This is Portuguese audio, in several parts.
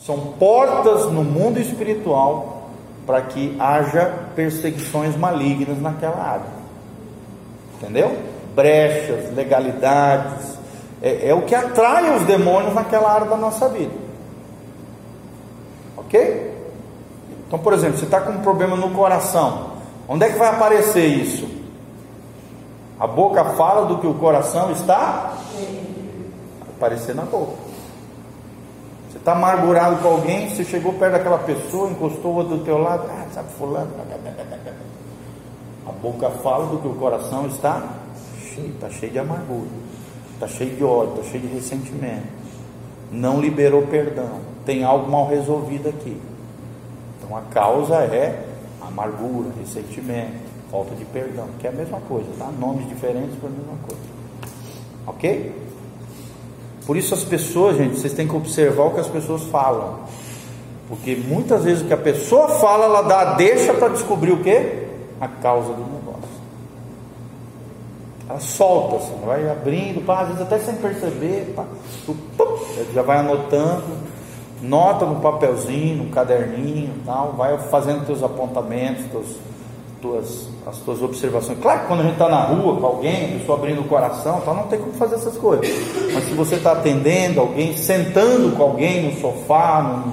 São portas no mundo espiritual para que haja perseguições malignas naquela área. Entendeu? Brechas, legalidades. É, é o que atrai os demônios naquela área da nossa vida. Ok? Então, por exemplo, você está com um problema no coração. Onde é que vai aparecer isso? A boca fala do que o coração está? Vai aparecer na boca. Você está amargurado com alguém, você chegou perto daquela pessoa, encostou do teu lado, ah, sabe fulano. A boca fala do que o coração está cheio, está cheio de amargura, está cheio de ódio, está cheio de ressentimento. Não liberou perdão, tem algo mal resolvido aqui. Então a causa é amargura, ressentimento, falta de perdão, que é a mesma coisa, tá? Nomes diferentes para a mesma coisa. Ok? Por isso as pessoas, gente, vocês têm que observar o que as pessoas falam. Porque muitas vezes o que a pessoa fala, ela dá deixa para descobrir o que? A causa do negócio. Ela solta assim, vai abrindo, pá, às vezes até sem perceber, pá, já vai anotando nota no papelzinho, no caderninho, tal, vai fazendo teus apontamentos, teus, tuas, as tuas observações. Claro que quando a gente está na rua com alguém, a pessoa abrindo o coração, tal, não tem como fazer essas coisas. Mas se você está atendendo alguém, sentando com alguém no sofá,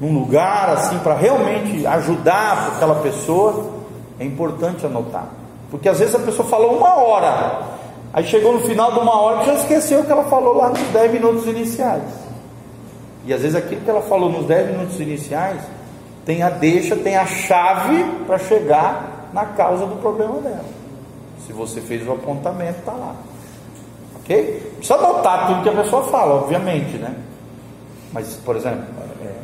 num, num lugar assim, para realmente ajudar aquela pessoa, é importante anotar. Porque às vezes a pessoa falou uma hora, aí chegou no final de uma hora e já esqueceu o que ela falou lá nos 10 minutos iniciais. E às vezes aquilo que ela falou nos 10 minutos iniciais tem a deixa, tem a chave para chegar na causa do problema dela. Se você fez o apontamento, está lá. Ok? Precisa anotar tudo que a pessoa fala, obviamente, né? Mas, por exemplo, é,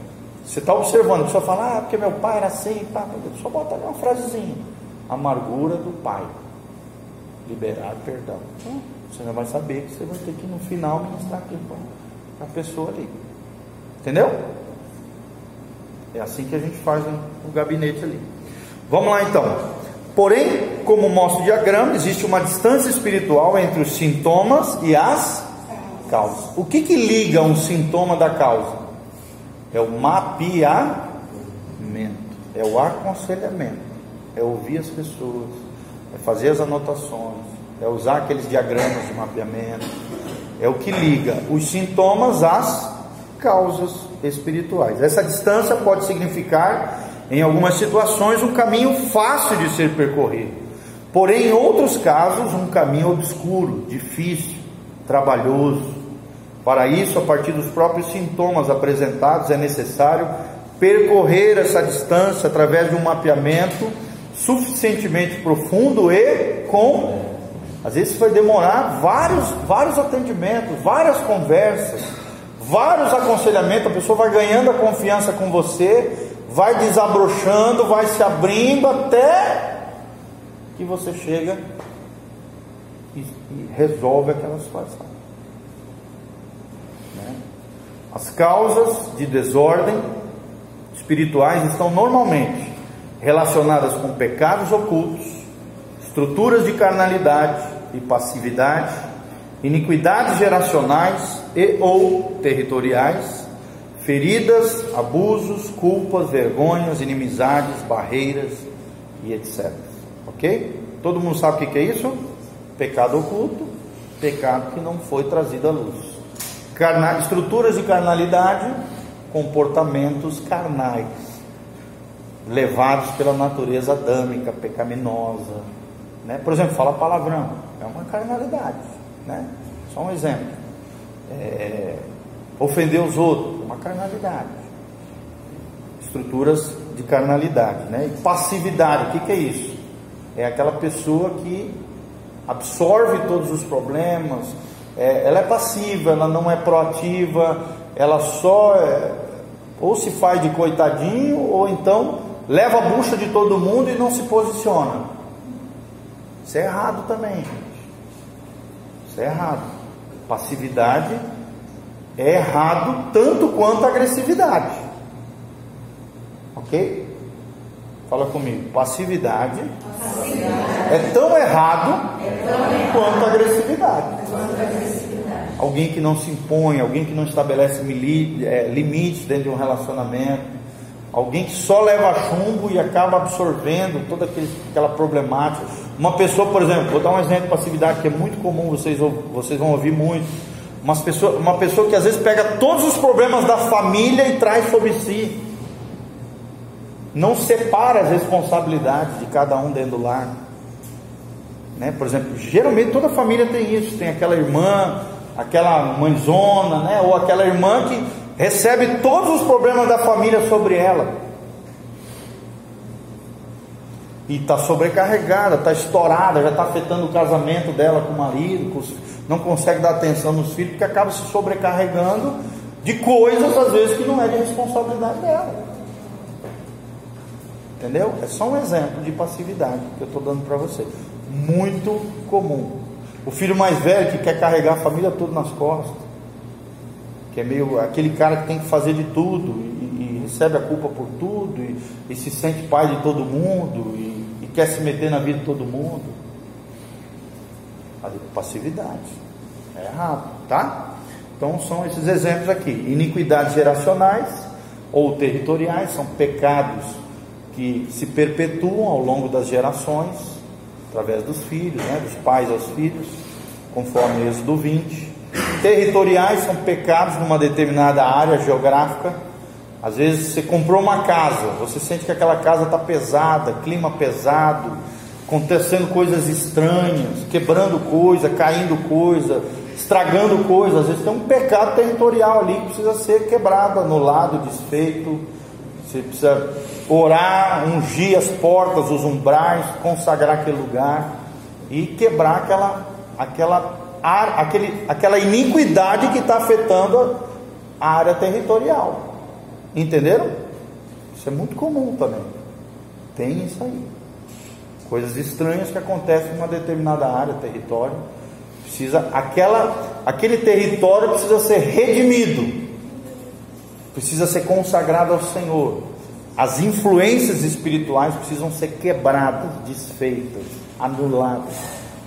você está observando, a pessoa fala, ah, porque meu pai era assim, pá, só bota ali uma frasezinha. Amargura do pai. Liberar perdão. Então, você já vai saber que você vai ter que no final ministrar aquilo para a pessoa ali. Entendeu? É assim que a gente faz o gabinete ali. Vamos lá então. Porém, como mostra o diagrama, existe uma distância espiritual entre os sintomas e as causas. O que, que liga um sintoma da causa? É o mapeamento, é o aconselhamento, é ouvir as pessoas, é fazer as anotações, é usar aqueles diagramas de mapeamento, é o que liga os sintomas às causas espirituais. Essa distância pode significar, em algumas situações, um caminho fácil de ser percorrido, porém, em outros casos, um caminho obscuro, difícil, trabalhoso. Para isso, a partir dos próprios sintomas apresentados, é necessário percorrer essa distância através de um mapeamento suficientemente profundo e com às vezes vai demorar vários, vários atendimentos, várias conversas, vários aconselhamentos, a pessoa vai ganhando a confiança com você, vai desabrochando, vai se abrindo até que você chega e, e resolve aquela situação. Né? As causas de desordem espirituais estão normalmente relacionadas com pecados ocultos, estruturas de carnalidade e passividade iniquidades geracionais e ou territoriais, feridas, abusos, culpas, vergonhas, inimizades, barreiras e etc. Ok? Todo mundo sabe o que é isso? Pecado oculto, pecado que não foi trazido à luz. Carna... Estruturas de carnalidade, comportamentos carnais, levados pela natureza adâmica, pecaminosa. Né? Por exemplo, fala palavrão, é uma carnalidade. Né? Só um exemplo. É, ofender os outros, carnalidade. Estruturas de carnalidade. Né? E passividade, o que, que é isso? É aquela pessoa que absorve todos os problemas, é, ela é passiva, ela não é proativa, ela só é, ou se faz de coitadinho, ou então leva a bucha de todo mundo e não se posiciona. Isso é errado também, gente. Isso é errado. Passividade é errado tanto quanto agressividade. Ok? Fala comigo. Passividade, Passividade. É, tão errado, é tão errado quanto agressividade. Quanto agressividade. Alguém que não se impõe, alguém que não estabelece é, limites dentro de um relacionamento, alguém que só leva chumbo e acaba absorvendo toda aquela problemática. Uma pessoa, por exemplo, vou dar um exemplo de passividade que é muito comum, vocês, vocês vão ouvir muito. Uma pessoa, uma pessoa que às vezes pega todos os problemas da família e traz sobre si. Não separa as responsabilidades de cada um dentro do lar. Né? Por exemplo, geralmente toda família tem isso, tem aquela irmã aquela mãezona, né? ou aquela irmã que recebe todos os problemas da família sobre ela. E está sobrecarregada, está estourada, já está afetando o casamento dela com o marido, com os, não consegue dar atenção nos filhos, porque acaba se sobrecarregando de coisas, às vezes, que não é de responsabilidade dela. Entendeu? É só um exemplo de passividade que eu estou dando para você. Muito comum. O filho mais velho que quer carregar a família toda nas costas, que é meio aquele cara que tem que fazer de tudo e, e recebe a culpa por tudo e, e, se sente pai de todo mundo e, e quer se meter na vida de todo mundo. Passividade. É errado, tá? Então são esses exemplos aqui: iniquidades geracionais ou territoriais, são pecados que se perpetuam ao longo das gerações através dos filhos, né, dos pais aos filhos, conforme Êxodo 20. Territoriais são pecados numa determinada área geográfica. Às vezes você comprou uma casa, você sente que aquela casa está pesada, clima pesado, acontecendo coisas estranhas, quebrando coisa, caindo coisa, estragando coisa. Às vezes tem um pecado territorial ali que precisa ser quebrado, anulado, desfeito. Você precisa orar, ungir as portas, os umbrais, consagrar aquele lugar e quebrar aquela, aquela, aquele, aquela iniquidade que está afetando a área territorial. Entenderam? Isso é muito comum também. Tem isso aí. Coisas estranhas que acontecem em uma determinada área, território. Precisa aquela, aquele território precisa ser redimido. Precisa ser consagrado ao Senhor. As influências espirituais precisam ser quebradas, desfeitas, anuladas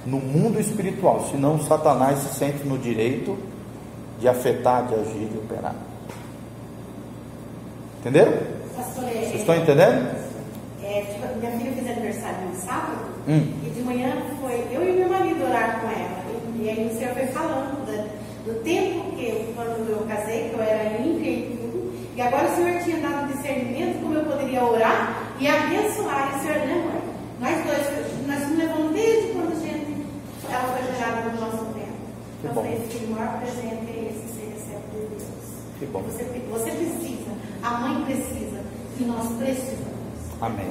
no mundo espiritual, senão Satanás se sente no direito de afetar, de agir, de operar. Entenderam? É, Vocês estão entendendo? É, tipo, minha filha fez aniversário no sábado hum. e de manhã foi eu e meu marido orar com ela. E, e aí o Senhor foi falando do tempo que quando eu casei, que eu era ímpia e e agora o Senhor tinha dado discernimento como eu poderia orar e abençoar. E o Senhor, né, mãe? Nós dois, nós nos levamos desde quando a gente, ela foi gerada no nosso tempo. Então, falei, filho, o maior presente é esse, você recebe de Deus. Que bom. Você, você precisa, a mãe precisa, e nós precisamos. Amém.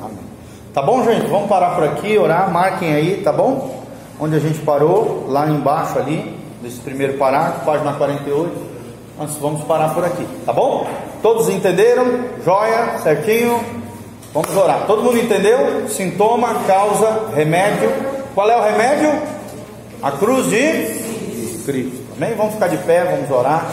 Amém. Tá bom, gente? Vamos parar por aqui, orar, marquem aí, tá bom? Onde a gente parou, lá embaixo ali, nesse primeiro parágrafo, página 48. Nós vamos parar por aqui, tá bom? Todos entenderam? Joia, certinho? Vamos orar. Todo mundo entendeu? Sintoma, causa, remédio. Qual é o remédio? A cruz de Cristo. Amém? Vamos ficar de pé, vamos orar.